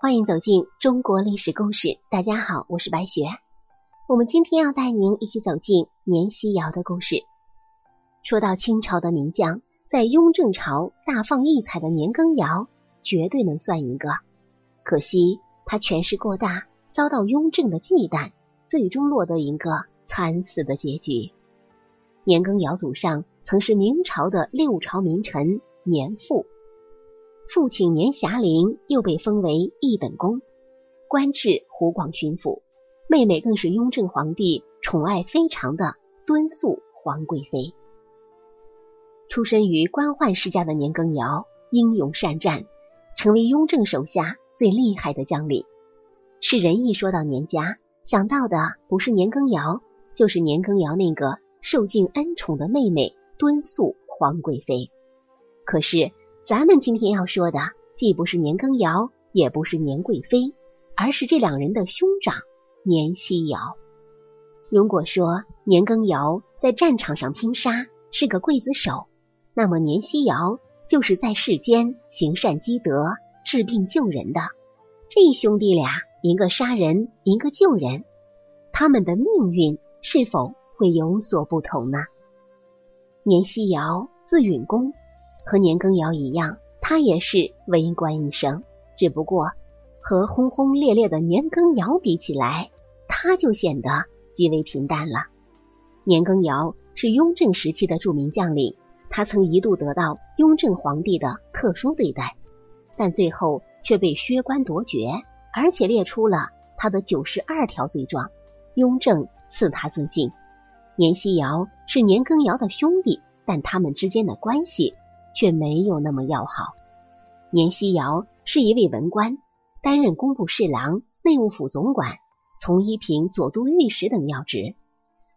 欢迎走进中国历史故事。大家好，我是白雪。我们今天要带您一起走进年希尧的故事。说到清朝的名将，在雍正朝大放异彩的年羹尧，绝对能算一个。可惜他权势过大，遭到雍正的忌惮，最终落得一个惨死的结局。年羹尧祖上曾是明朝的六朝名臣年父。父亲年遐龄又被封为一等公，官至湖广巡抚。妹妹更是雍正皇帝宠爱非常的敦肃皇贵妃。出身于官宦世家的年羹尧英勇善战，成为雍正手下最厉害的将领。世人一说到年家，想到的不是年羹尧，就是年羹尧那个受尽恩宠的妹妹敦肃皇贵妃。可是。咱们今天要说的，既不是年羹尧，也不是年贵妃，而是这两人的兄长年希尧。如果说年羹尧在战场上拼杀是个刽子手，那么年希尧就是在世间行善积德、治病救人的。这兄弟俩，一个杀人，一个救人，他们的命运是否会有所不同呢？年希尧字允公。和年羹尧一样，他也是为官一生，只不过和轰轰烈烈的年羹尧比起来，他就显得极为平淡了。年羹尧是雍正时期的著名将领，他曾一度得到雍正皇帝的特殊对待，但最后却被削官夺爵，而且列出了他的九十二条罪状。雍正赐他自信。年希尧是年羹尧的兄弟，但他们之间的关系。却没有那么要好。年希尧是一位文官，担任工部侍郎、内务府总管、从一品左都御史等要职。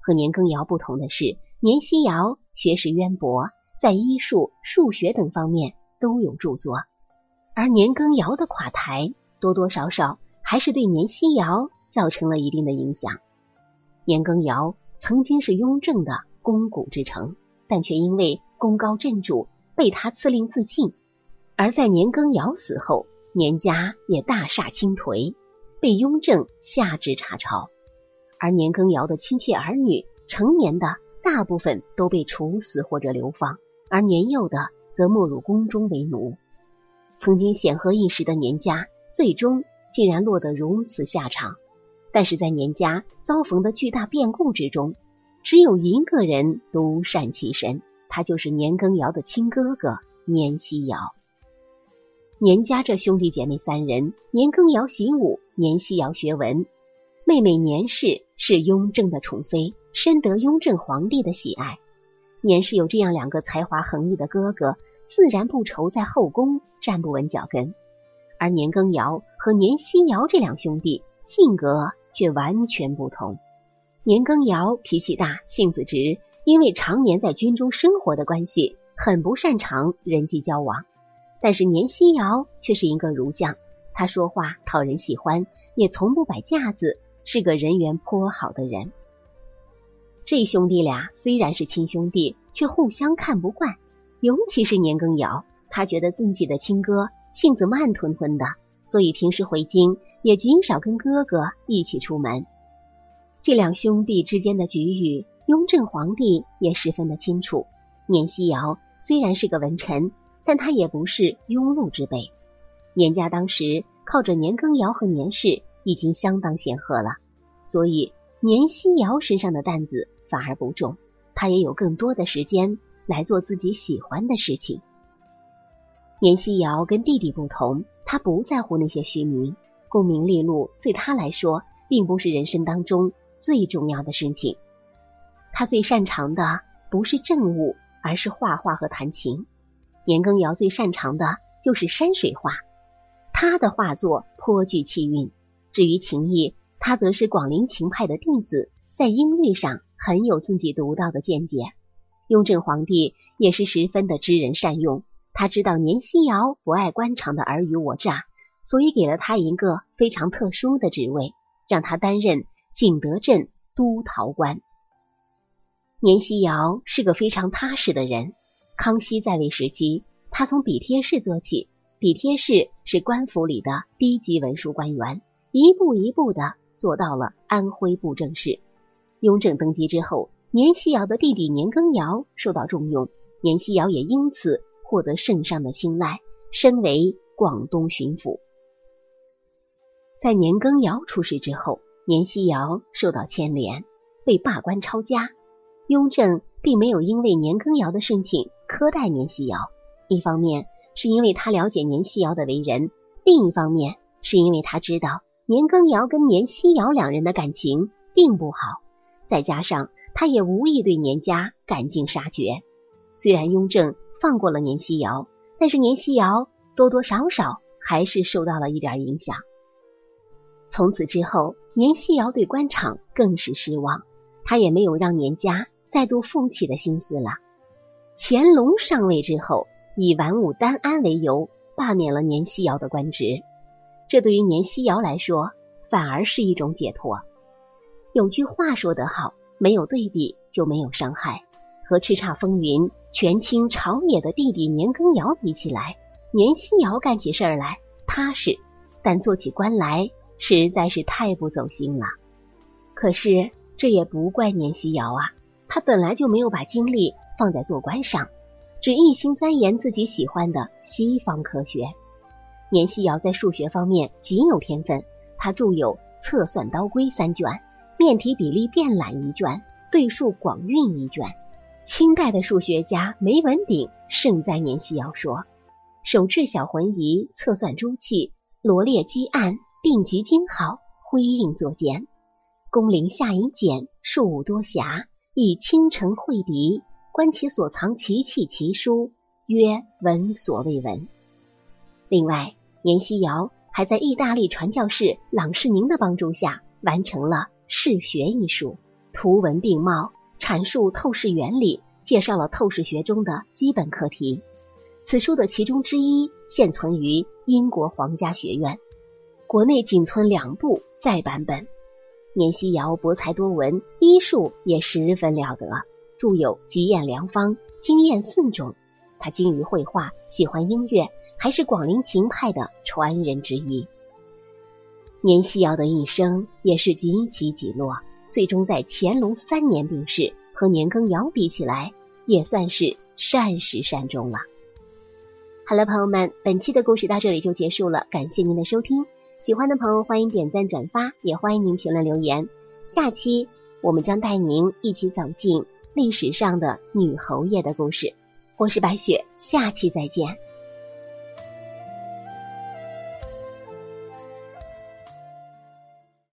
和年羹尧不同的是，年希尧学识渊博，在医术、数学等方面都有著作。而年羹尧的垮台，多多少少还是对年希尧造成了一定的影响。年羹尧曾经是雍正的肱骨之臣，但却因为功高震主。被他赐令自尽，而在年羹尧死后，年家也大厦倾颓，被雍正下旨查抄。而年羹尧的亲戚儿女成年的大部分都被处死或者流放，而年幼的则没入宫中为奴。曾经显赫一时的年家，最终竟然落得如此下场。但是在年家遭逢的巨大变故之中，只有一个人独善其身。他就是年羹尧的亲哥哥年希尧。年家这兄弟姐妹三人，年羹尧习武，年希尧学文。妹妹年氏是雍正的宠妃，深得雍正皇帝的喜爱。年氏有这样两个才华横溢的哥哥，自然不愁在后宫站不稳脚跟。而年羹尧和年希尧这两兄弟性格却完全不同。年羹尧脾气大，性子直。因为常年在军中生活的关系，很不擅长人际交往。但是年希尧却是一个儒将，他说话讨人喜欢，也从不摆架子，是个人缘颇好的人。这兄弟俩虽然是亲兄弟，却互相看不惯。尤其是年羹尧，他觉得自己的亲哥性子慢吞吞的，所以平时回京也极少跟哥哥一起出门。这两兄弟之间的局域。雍正皇帝也十分的清楚，年希尧虽然是个文臣，但他也不是庸碌之辈。年家当时靠着年羹尧和年氏已经相当显赫了，所以年希尧身上的担子反而不重，他也有更多的时间来做自己喜欢的事情。年希尧跟弟弟不同，他不在乎那些虚名，功名利禄对他来说并不是人生当中最重要的事情。他最擅长的不是政务，而是画画和弹琴。年羹尧最擅长的就是山水画，他的画作颇具气韵。至于琴艺，他则是广陵琴派的弟子，在音律上很有自己独到的见解。雍正皇帝也是十分的知人善用，他知道年希尧不爱官场的尔虞我诈，所以给了他一个非常特殊的职位，让他担任景德镇督陶官。年希尧是个非常踏实的人。康熙在位时期，他从笔帖式做起，比贴士是官府里的低级文书官员，一步一步的做到了安徽布政使。雍正登基之后，年希尧的弟弟年羹尧受到重用，年希尧也因此获得圣上的青睐，升为广东巡抚。在年羹尧出事之后，年希尧受到牵连，被罢官抄家。雍正并没有因为年羹尧的事情苛待年希尧，一方面是因为他了解年希尧的为人，另一方面是因为他知道年羹尧跟年希尧两人的感情并不好。再加上他也无意对年家赶尽杀绝，虽然雍正放过了年希尧，但是年希尧多多少少还是受到了一点影响。从此之后，年希尧对官场更是失望，他也没有让年家再度负起的心思了。乾隆上位之后，以玩武丹安为由罢免了年希尧的官职，这对于年希尧来说反而是一种解脱。有句话说得好，没有对比就没有伤害。和叱咤风云、权倾朝野的弟弟年羹尧比起来，年希尧干起事儿来踏实，但做起官来实在是太不走心了。可是这也不怪年希尧啊，他本来就没有把精力放在做官上，只一心钻研自己喜欢的西方科学。年希尧在数学方面极有天分，他著有《测算刀规》三卷。面体比例变懒一卷，对数广运一卷。清代的数学家梅文鼎盛在年希尧说，手制小浑仪，测算诸气，罗列积案，并集精好，辉映作简。工龄下一简，数多暇，以倾城会敌，观其所藏奇器奇书，曰闻所未闻。另外，年希尧还在意大利传教士朗世宁的帮助下，完成了。视学艺术，图文并茂，阐述透视原理，介绍了透视学中的基本课题。此书的其中之一现存于英国皇家学院，国内仅存两部再版本。年希尧博才多闻，医术也十分了得，著有《吉验良方》《经验四种》。他精于绘画，喜欢音乐，还是广陵琴派的传人之一。年希尧的一生也是几起几落，最终在乾隆三年病逝。和年羹尧比起来，也算是善始善终了。好了，朋友们，本期的故事到这里就结束了，感谢您的收听。喜欢的朋友欢迎点赞转发，也欢迎您评论留言。下期我们将带您一起走进历史上的女侯爷的故事。我是白雪，下期再见。